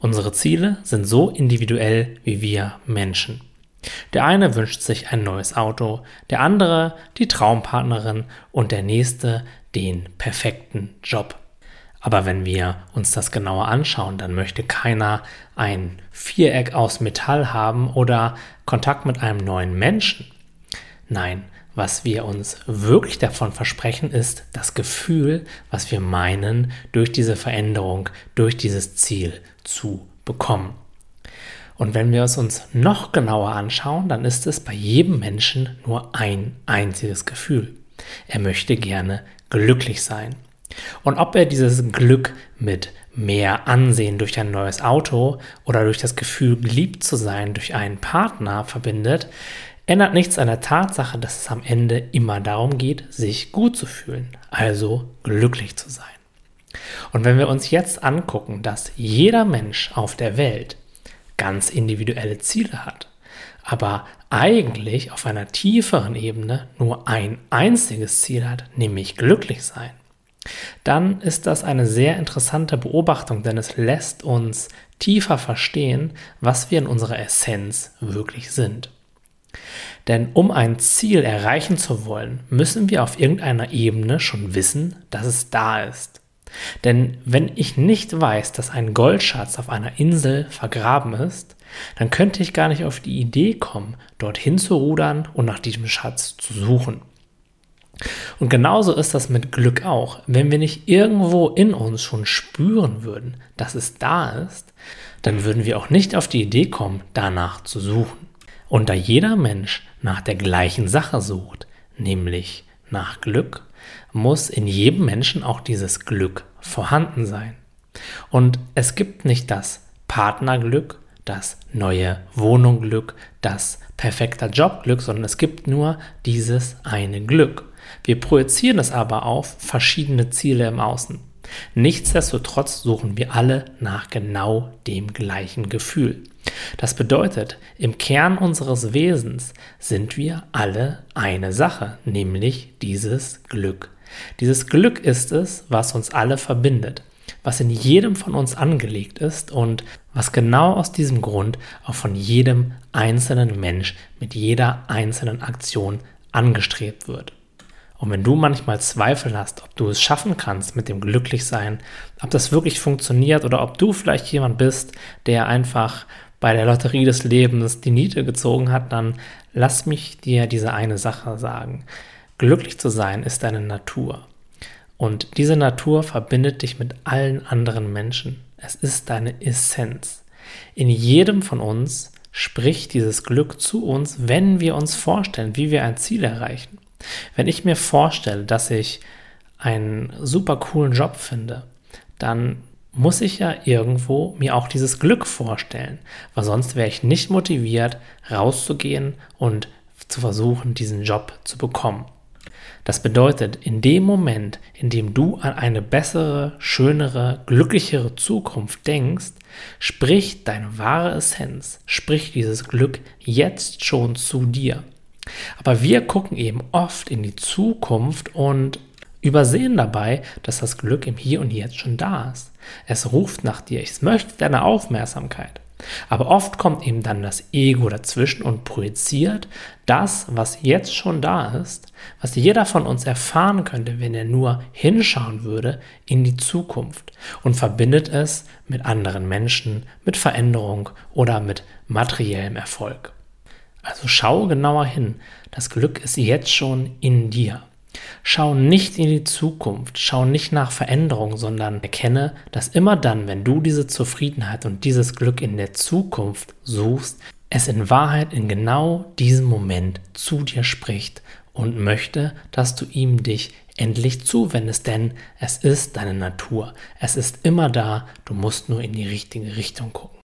Unsere Ziele sind so individuell wie wir Menschen. Der eine wünscht sich ein neues Auto, der andere die Traumpartnerin und der nächste den perfekten Job. Aber wenn wir uns das genauer anschauen, dann möchte keiner ein Viereck aus Metall haben oder Kontakt mit einem neuen Menschen. Nein, was wir uns wirklich davon versprechen, ist das Gefühl, was wir meinen, durch diese Veränderung, durch dieses Ziel zu bekommen. Und wenn wir es uns noch genauer anschauen, dann ist es bei jedem Menschen nur ein einziges Gefühl. Er möchte gerne glücklich sein. Und ob er dieses Glück mit mehr Ansehen durch ein neues Auto oder durch das Gefühl, geliebt zu sein durch einen Partner verbindet, ändert nichts an der Tatsache, dass es am Ende immer darum geht, sich gut zu fühlen, also glücklich zu sein. Und wenn wir uns jetzt angucken, dass jeder Mensch auf der Welt ganz individuelle Ziele hat, aber eigentlich auf einer tieferen Ebene nur ein einziges Ziel hat, nämlich glücklich sein, dann ist das eine sehr interessante Beobachtung, denn es lässt uns tiefer verstehen, was wir in unserer Essenz wirklich sind. Denn um ein Ziel erreichen zu wollen, müssen wir auf irgendeiner Ebene schon wissen, dass es da ist. Denn wenn ich nicht weiß, dass ein Goldschatz auf einer Insel vergraben ist, dann könnte ich gar nicht auf die Idee kommen, dorthin zu rudern und nach diesem Schatz zu suchen. Und genauso ist das mit Glück auch. Wenn wir nicht irgendwo in uns schon spüren würden, dass es da ist, dann würden wir auch nicht auf die Idee kommen, danach zu suchen. Und da jeder Mensch nach der gleichen Sache sucht, nämlich nach Glück, muss in jedem Menschen auch dieses Glück vorhanden sein. Und es gibt nicht das Partnerglück, das neue Wohnungglück, das perfekte Jobglück, sondern es gibt nur dieses eine Glück. Wir projizieren es aber auf verschiedene Ziele im Außen. Nichtsdestotrotz suchen wir alle nach genau dem gleichen Gefühl. Das bedeutet, im Kern unseres Wesens sind wir alle eine Sache, nämlich dieses Glück. Dieses Glück ist es, was uns alle verbindet, was in jedem von uns angelegt ist und was genau aus diesem Grund auch von jedem einzelnen Mensch mit jeder einzelnen Aktion angestrebt wird. Und wenn du manchmal Zweifel hast, ob du es schaffen kannst mit dem Glücklichsein, ob das wirklich funktioniert oder ob du vielleicht jemand bist, der einfach bei der Lotterie des Lebens die Niete gezogen hat, dann lass mich dir diese eine Sache sagen. Glücklich zu sein ist deine Natur. Und diese Natur verbindet dich mit allen anderen Menschen. Es ist deine Essenz. In jedem von uns spricht dieses Glück zu uns, wenn wir uns vorstellen, wie wir ein Ziel erreichen. Wenn ich mir vorstelle, dass ich einen super coolen Job finde, dann muss ich ja irgendwo mir auch dieses Glück vorstellen, weil sonst wäre ich nicht motiviert, rauszugehen und zu versuchen, diesen Job zu bekommen. Das bedeutet, in dem Moment, in dem du an eine bessere, schönere, glücklichere Zukunft denkst, spricht deine wahre Essenz, spricht dieses Glück jetzt schon zu dir. Aber wir gucken eben oft in die Zukunft und übersehen dabei, dass das Glück im Hier und Jetzt schon da ist. Es ruft nach dir, es möchte deine Aufmerksamkeit. Aber oft kommt eben dann das Ego dazwischen und projiziert das, was jetzt schon da ist, was jeder von uns erfahren könnte, wenn er nur hinschauen würde, in die Zukunft und verbindet es mit anderen Menschen, mit Veränderung oder mit materiellem Erfolg. Also schau genauer hin. Das Glück ist jetzt schon in dir. Schau nicht in die Zukunft, schau nicht nach Veränderung, sondern erkenne, dass immer dann, wenn du diese Zufriedenheit und dieses Glück in der Zukunft suchst, es in Wahrheit in genau diesem Moment zu dir spricht und möchte, dass du ihm dich endlich zuwendest, denn es ist deine Natur. Es ist immer da, du musst nur in die richtige Richtung gucken.